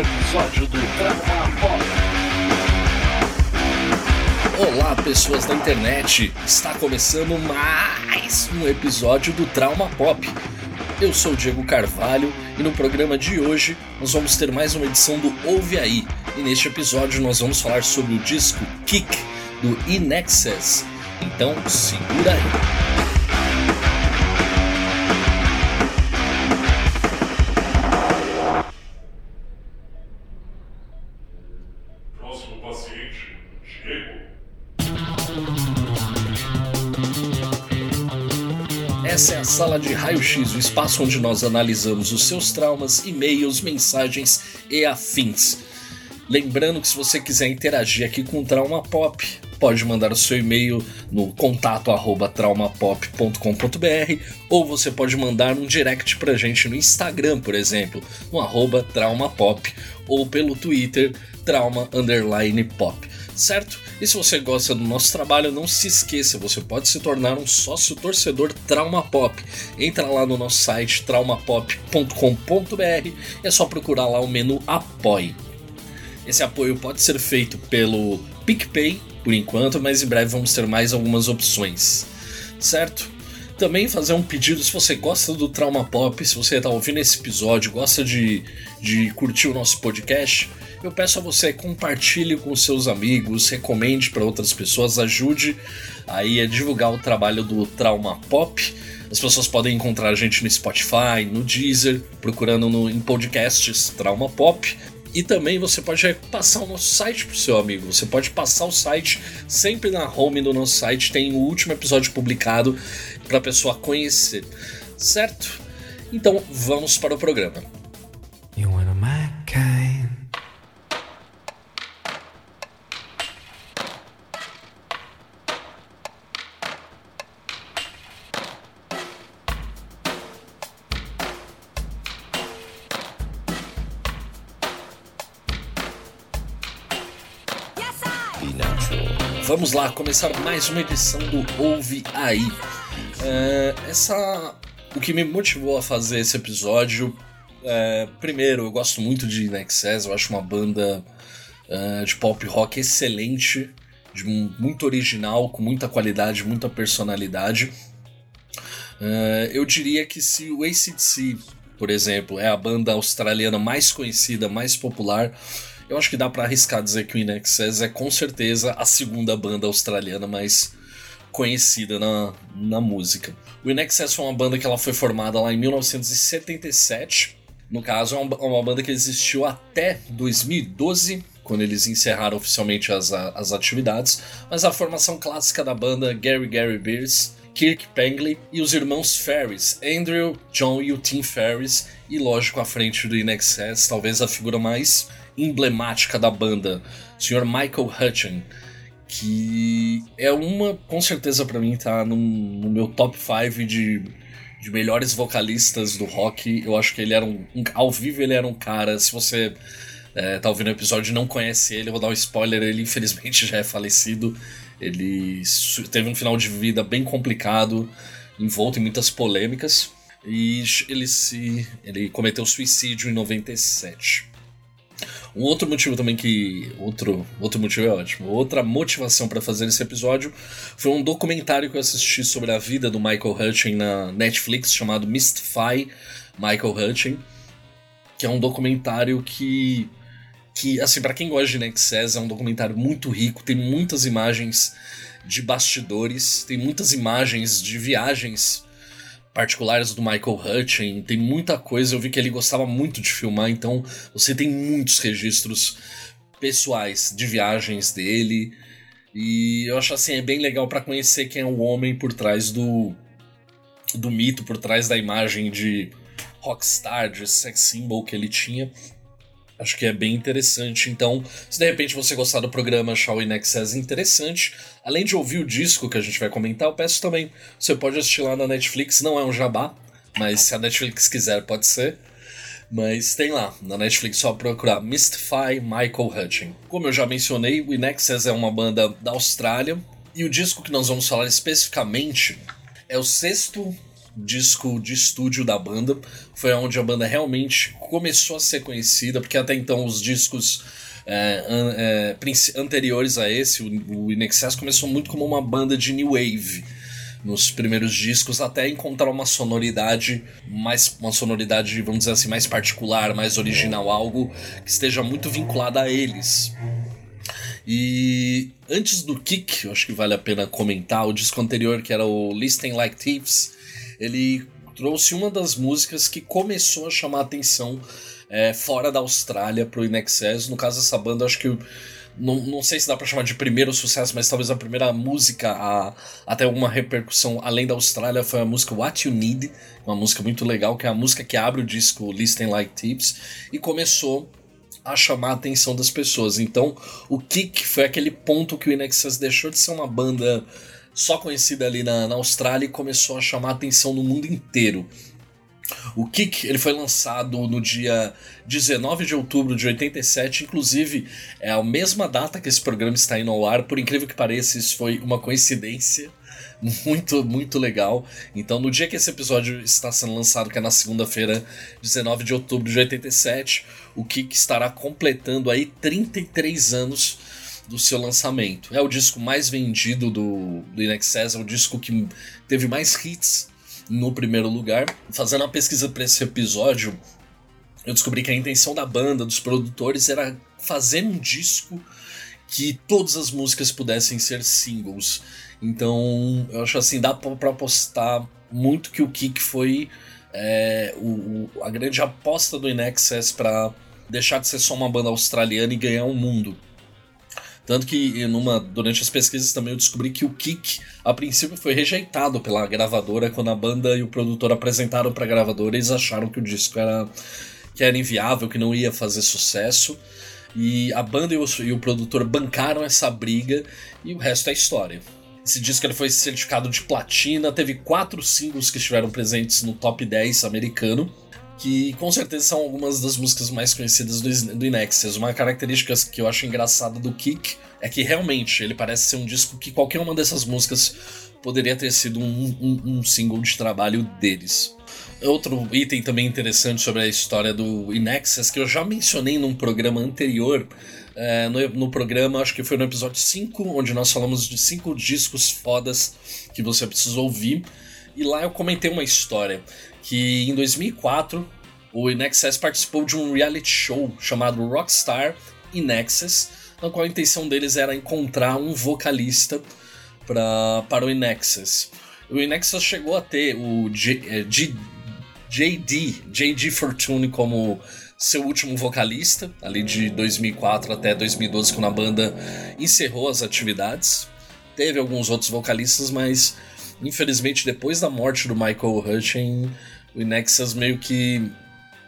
episódio do Pop. Olá, pessoas da internet! Está começando mais um episódio do Trauma Pop. Eu sou o Diego Carvalho e no programa de hoje nós vamos ter mais uma edição do Ouve Aí. E neste episódio nós vamos falar sobre o disco Kick do In Excess. Então segura aí. Sala de raio-x, o espaço onde nós analisamos os seus traumas, e-mails, mensagens e afins. Lembrando que se você quiser interagir aqui com o Trauma Pop, pode mandar o seu e-mail no contato traumapop.com.br ou você pode mandar um direct pra gente no Instagram, por exemplo, no arroba traumapop ou pelo Twitter trauma underline pop, certo? E se você gosta do nosso trabalho, não se esqueça, você pode se tornar um sócio torcedor Trauma Pop. Entra lá no nosso site traumapop.com.br, é só procurar lá o menu Apoie. Esse apoio pode ser feito pelo PicPay, por enquanto, mas em breve vamos ter mais algumas opções, certo? Também fazer um pedido se você gosta do Trauma Pop, se você está ouvindo esse episódio, gosta de, de curtir o nosso podcast, eu peço a você compartilhe com seus amigos, recomende para outras pessoas, ajude aí a divulgar o trabalho do Trauma Pop. As pessoas podem encontrar a gente no Spotify, no Deezer, procurando no, em podcasts Trauma Pop. E também você pode passar o nosso site pro seu amigo. Você pode passar o site sempre na home do nosso site. Tem o último episódio publicado para a pessoa conhecer, certo? Então vamos para o programa. You wanna Vamos lá, começar mais uma edição do Ouve Aí. É, essa, o que me motivou a fazer esse episódio, é, primeiro, eu gosto muito de Nexus, eu acho uma banda é, de pop rock excelente, de muito original, com muita qualidade, muita personalidade. É, eu diria que se o ACDC, por exemplo, é a banda australiana mais conhecida, mais popular, eu acho que dá pra arriscar dizer que o In Excess é com certeza a segunda banda australiana mais conhecida na, na música. O In Excess foi uma banda que ela foi formada lá em 1977. No caso, é uma, uma banda que existiu até 2012, quando eles encerraram oficialmente as, as atividades. Mas a formação clássica da banda, Gary Gary Beers, Kirk Pengley e os irmãos Ferris, Andrew, John e o Tim Ferris, e lógico à frente do In Excess, talvez a figura mais emblemática da banda, o Sr. Michael Hutchin, que é uma, com certeza pra mim, tá no, no meu top 5 de, de melhores vocalistas do rock. Eu acho que ele era um, um- Ao vivo ele era um cara, se você é, tá ouvindo o episódio e não conhece ele, eu vou dar um spoiler, ele infelizmente já é falecido. Ele teve um final de vida bem complicado, envolto em muitas polêmicas. E ele se. ele cometeu suicídio em 97. Um outro motivo também que. Outro, outro motivo é ótimo. Outra motivação para fazer esse episódio foi um documentário que eu assisti sobre a vida do Michael Hutchin na Netflix chamado Mystify Michael Hutchin. Que é um documentário que. que assim, para quem gosta de Nexus, é um documentário muito rico, tem muitas imagens de bastidores, tem muitas imagens de viagens particulares do Michael Hutchin, tem muita coisa. Eu vi que ele gostava muito de filmar, então você tem muitos registros pessoais de viagens dele. E eu acho assim, é bem legal para conhecer quem é o homem por trás do do mito, por trás da imagem de rockstar, de sex symbol que ele tinha. Acho que é bem interessante. Então, se de repente você gostar do programa, achar o In Excess interessante, além de ouvir o disco que a gente vai comentar, eu peço também. Você pode assistir lá na Netflix, não é um jabá, mas se a Netflix quiser, pode ser. Mas tem lá, na Netflix, só procurar Mystify Michael Hutchin. Como eu já mencionei, o In Excess é uma banda da Austrália, e o disco que nós vamos falar especificamente é o sexto disco de estúdio da banda. Foi onde a banda realmente começou a ser conhecida, porque até então os discos é, an, é, anteriores a esse, o, o In Excess começou muito como uma banda de new wave nos primeiros discos até encontrar uma sonoridade mais uma sonoridade vamos dizer assim mais particular mais original algo que esteja muito vinculada a eles e antes do Kick, eu acho que vale a pena comentar, o disco anterior, que era o Listening Like Thieves, ele trouxe uma das músicas que começou a chamar a atenção é, fora da Austrália pro Inexcess. No caso dessa banda, acho que. Não, não sei se dá para chamar de primeiro sucesso, mas talvez a primeira música a, a ter alguma repercussão além da Austrália foi a música What You Need, uma música muito legal, que é a música que abre o disco Listening Like Thieves, e começou a chamar a atenção das pessoas. Então, o Kick foi aquele ponto que o Inexus deixou de ser uma banda só conhecida ali na, na Austrália e começou a chamar atenção no mundo inteiro. O Kick ele foi lançado no dia 19 de outubro de 87, inclusive é a mesma data que esse programa está indo ao ar. Por incrível que pareça, isso foi uma coincidência muito, muito legal. Então, no dia que esse episódio está sendo lançado, que é na segunda-feira, 19 de outubro de 87, o Kik estará completando aí 33 anos do seu lançamento. É o disco mais vendido do, do Inexcess, é o disco que teve mais hits no primeiro lugar. Fazendo uma pesquisa para esse episódio, eu descobri que a intenção da banda, dos produtores, era fazer um disco que todas as músicas pudessem ser singles. Então, eu acho assim, dá para apostar muito que o Kick foi é, o, a grande aposta do Inexcess para deixar de ser só uma banda australiana e ganhar o um mundo. Tanto que numa, durante as pesquisas também eu descobri que o Kick, a princípio, foi rejeitado pela gravadora quando a banda e o produtor apresentaram para a gravadora. Eles acharam que o disco era, que era inviável, que não ia fazer sucesso. E a banda e o, e o produtor bancaram essa briga e o resto é história. Esse disco ele foi certificado de platina, teve quatro singles que estiveram presentes no top 10 americano, que com certeza são algumas das músicas mais conhecidas do, do Inexus. Uma característica que eu acho engraçada do Kick é que realmente ele parece ser um disco que qualquer uma dessas músicas poderia ter sido um, um, um single de trabalho deles. Outro item também interessante sobre a história do Inexus, que eu já mencionei num programa anterior, é, no, no, programa, acho que foi no episódio 5, onde nós falamos de cinco discos fodas que você precisa ouvir. E lá eu comentei uma história que em 2004 o Inexus participou de um reality show chamado Rockstar Inexus, na qual a intenção deles era encontrar um vocalista pra, para o Inexus. O Inexus chegou a ter o J, é, G, JD, JD Fortune como seu último vocalista, ali de 2004 até 2012, quando a banda encerrou as atividades. Teve alguns outros vocalistas, mas infelizmente depois da morte do Michael Hutchins, o Inexus meio que,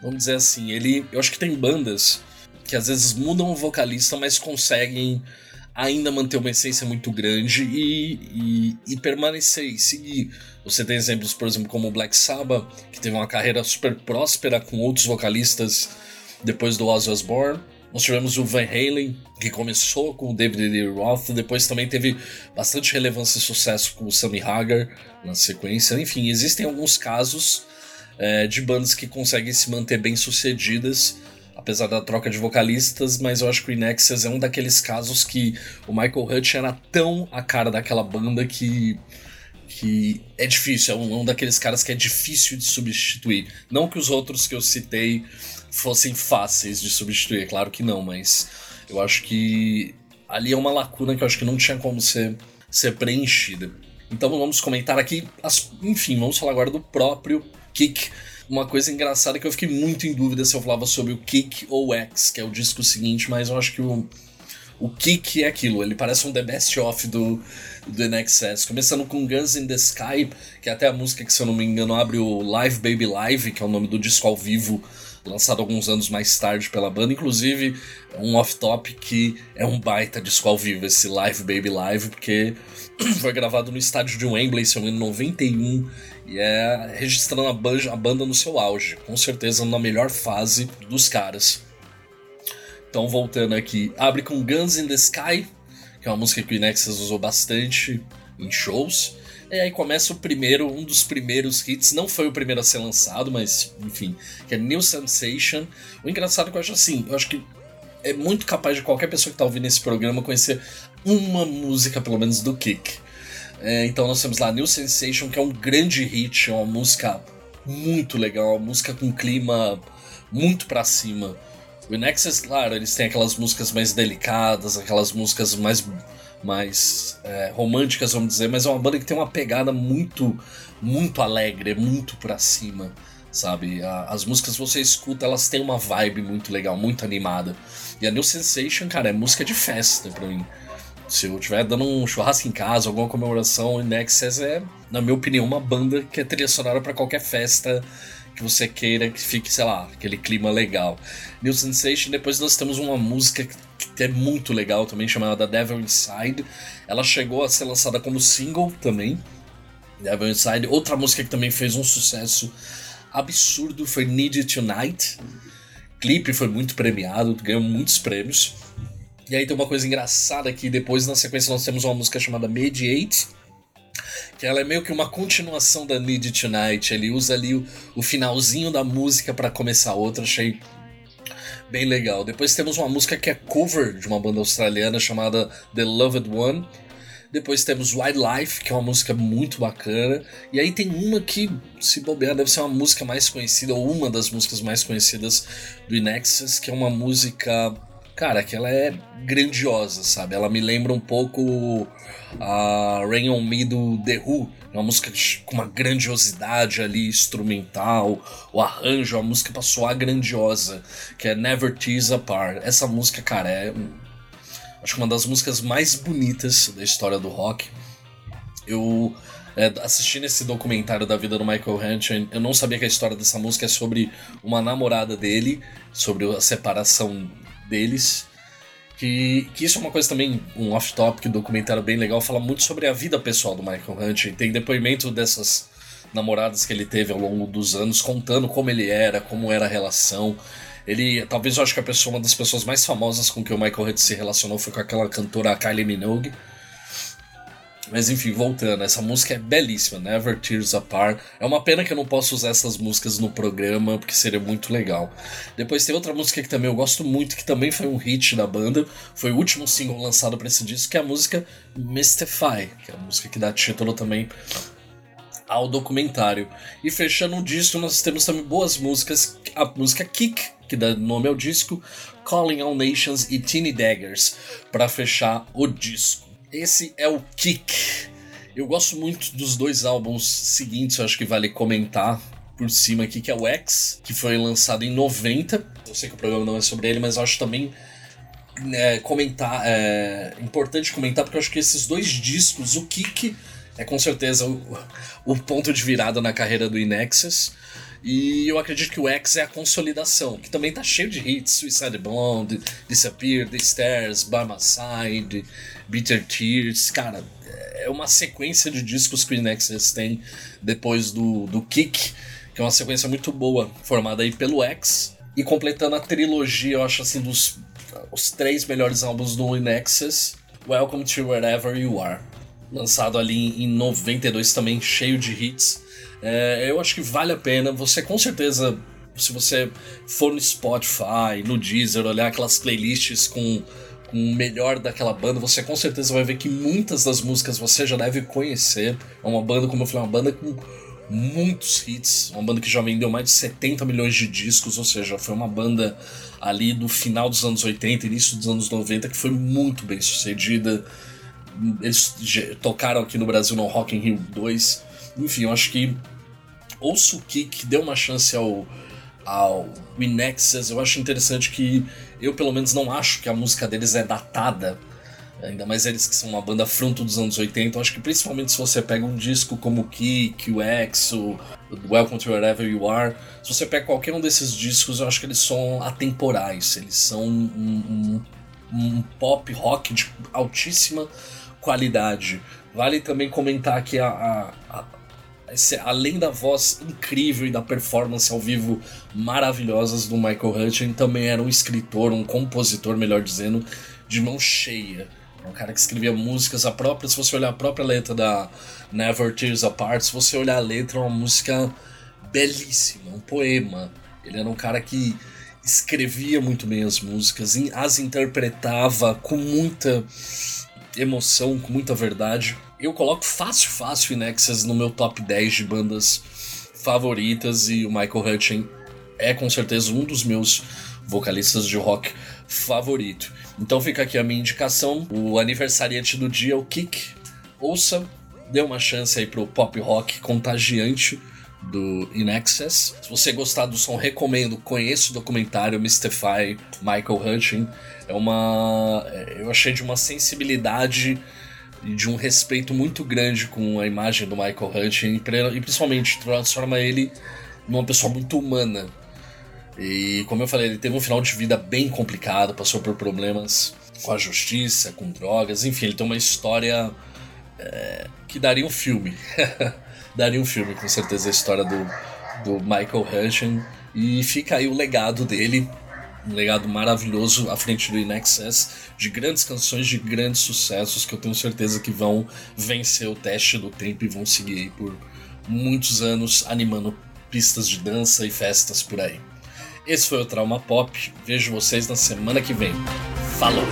vamos dizer assim, ele, eu acho que tem bandas que às vezes mudam o vocalista, mas conseguem ainda manter uma essência muito grande e, e, e, permanecer e seguir. Você tem exemplos, por exemplo, como o Black Sabbath, que teve uma carreira super próspera com outros vocalistas depois do Ozzy Osbourne. Nós tivemos o Van Halen, que começou com o David Lee Roth, depois também teve bastante relevância e sucesso com o Sammy Hagar na sequência. Enfim, existem alguns casos é, de bandas que conseguem se manter bem sucedidas apesar da troca de vocalistas, mas eu acho que o Inexus é um daqueles casos que o Michael Hutch era tão a cara daquela banda que que é difícil, é um, um, daqueles caras que é difícil de substituir. Não que os outros que eu citei fossem fáceis de substituir, é claro que não, mas eu acho que ali é uma lacuna que eu acho que não tinha como ser, ser preenchida. Então vamos comentar aqui, as, enfim, vamos falar agora do próprio Kick uma coisa engraçada é que eu fiquei muito em dúvida se eu falava sobre o Kick ou X, que é o disco seguinte, mas eu acho que o, o Kick é aquilo, ele parece um The Best Of do, do NXS. Começando com Guns in the Sky, que é até a música que, se eu não me engano, abre o Live Baby Live, que é o nome do disco ao vivo, lançado alguns anos mais tarde pela banda. Inclusive, um off-top que é um baita disco ao vivo, esse Live Baby Live, porque foi gravado no estádio de Wembley, se eu me engano, 91 e é registrando a banda, a banda no seu auge, com certeza na melhor fase dos caras. Então, voltando aqui, abre com Guns in the Sky, que é uma música que o Inexus usou bastante em shows. E aí começa o primeiro, um dos primeiros hits, não foi o primeiro a ser lançado, mas enfim, que é New Sensation. O engraçado é que eu acho assim, eu acho que é muito capaz de qualquer pessoa que tá ouvindo esse programa conhecer uma música, pelo menos, do Kick. É, então nós temos lá New Sensation, que é um grande hit, é uma música muito legal, uma música com clima muito para cima. O Nexus, claro, eles têm aquelas músicas mais delicadas, aquelas músicas mais mais é, românticas, vamos dizer, mas é uma banda que tem uma pegada muito, muito alegre, muito pra cima, sabe? A, as músicas que você escuta, elas têm uma vibe muito legal, muito animada. E a New Sensation, cara, é música de festa pra mim. Se eu estiver dando um churrasco em casa, alguma comemoração, o Nexus é, na minha opinião, uma banda que é trilha sonora pra qualquer festa que você queira que fique, sei lá, aquele clima legal. New Sensation, depois nós temos uma música que é muito legal também, chamada Devil Inside. Ela chegou a ser lançada como single também. Devil Inside. Outra música que também fez um sucesso absurdo foi Need It Tonight. Clipe foi muito premiado, ganhou muitos prêmios. E aí tem uma coisa engraçada que depois na sequência nós temos uma música chamada Mediate que ela é meio que uma continuação da Need Tonight. Ele usa ali o, o finalzinho da música para começar outra, achei bem legal. Depois temos uma música que é cover de uma banda australiana chamada The Loved One. Depois temos Wildlife, que é uma música muito bacana. E aí tem uma que, se bobear, deve ser uma música mais conhecida, ou uma das músicas mais conhecidas do Inexus, que é uma música cara, que ela é grandiosa, sabe? Ela me lembra um pouco a Rain On Me do The Who, uma música com uma grandiosidade ali, instrumental, o arranjo, a música pra soar grandiosa, que é Never Tease Apart. Essa música, cara, é acho que uma das músicas mais bonitas da história do rock. Eu é, assistindo esse documentário da vida do Michael Hunt, eu não sabia que a história dessa música é sobre uma namorada dele, sobre a separação deles. Que, que isso é uma coisa também, um off-topic, um documentário bem legal, fala muito sobre a vida pessoal do Michael Hunt. Tem depoimento dessas namoradas que ele teve ao longo dos anos, contando como ele era, como era a relação. Ele, talvez eu acho que a pessoa, uma das pessoas mais famosas com que o Michael Hunt se relacionou foi com aquela cantora Kylie Minogue. Mas enfim, voltando, essa música é belíssima, Never Tears Apart. É uma pena que eu não posso usar essas músicas no programa, porque seria muito legal. Depois tem outra música que também eu gosto muito, que também foi um hit da banda. Foi o último single lançado para esse disco, que é a música Mystify, que é a música que dá título também ao documentário. E fechando o disco, nós temos também boas músicas. A música Kick, que dá nome ao disco, Calling All Nations e Teeny Daggers, para fechar o disco. Esse é o Kick. Eu gosto muito dos dois álbuns seguintes, eu acho que vale comentar por cima aqui, que é o X, que foi lançado em 90. Eu sei que o programa não é sobre ele, mas eu acho também é, comentar. É, importante comentar, porque eu acho que esses dois discos, o Kick é com certeza o, o ponto de virada na carreira do Inexus. E eu acredito que o X é a consolidação, que também tá cheio de hits: Suicide Blonde, Disappear, The Stairs, By My Side, Bitter Tears. Cara, é uma sequência de discos que o Nexus tem depois do, do Kick, que é uma sequência muito boa, formada aí pelo X. E completando a trilogia, eu acho assim, dos os três melhores álbuns do Nexus, Welcome to Wherever You Are. Lançado ali em 92 também, cheio de hits. É, eu acho que vale a pena. Você com certeza, se você for no Spotify, no Deezer, olhar aquelas playlists com com o melhor daquela banda, você com certeza vai ver que muitas das músicas você já deve conhecer. É uma banda, como eu falei, uma banda com muitos hits, uma banda que já vendeu mais de 70 milhões de discos, ou seja, foi uma banda ali do final dos anos 80, início dos anos 90 que foi muito bem sucedida. Eles tocaram aqui no Brasil no Rock in Rio 2. Enfim, eu acho que ouço o Kick, deu uma chance ao ao Inexus, eu acho interessante que eu pelo menos não acho que a música deles é datada. Ainda mais eles que são uma banda fruto dos anos 80. Eu acho que principalmente se você pega um disco como o Kick, o X, o Welcome to Wherever You Are, se você pega qualquer um desses discos, eu acho que eles são atemporais. Eles são um, um, um pop rock de altíssima qualidade. Vale também comentar que a, a, a além da voz incrível e da performance ao vivo maravilhosas do Michael Hutchins, também era um escritor, um compositor, melhor dizendo, de mão cheia. É um cara que escrevia músicas, a própria, se você olhar a própria letra da Never Tears Apart, se você olhar a letra, é uma música belíssima, um poema. Ele era um cara que escrevia muito bem as músicas, as interpretava com muita emoção, com muita verdade. Eu coloco fácil, fácil Inexus no meu top 10 de bandas favoritas e o Michael Hutchins é com certeza um dos meus vocalistas de rock favorito. Então fica aqui a minha indicação, o aniversariante do dia, o Kick. Ouça, dê uma chance aí pro pop rock contagiante do In. Se você gostar do som, recomendo, conheça o documentário Mystify Michael Hutchins. É uma. É, eu achei de uma sensibilidade e de um respeito muito grande com a imagem do Michael Hutchins e principalmente transforma ele numa pessoa muito humana. E como eu falei, ele teve um final de vida bem complicado, passou por problemas com a justiça, com drogas, enfim, ele tem uma história é, que daria um filme. daria um filme, com certeza, a história do, do Michael Hutchins. E fica aí o legado dele, um legado maravilhoso à frente do Inexcess, de grandes canções, de grandes sucessos que eu tenho certeza que vão vencer o teste do tempo e vão seguir por muitos anos animando pistas de dança e festas por aí. Esse foi o Trauma Pop. Vejo vocês na semana que vem. Falou!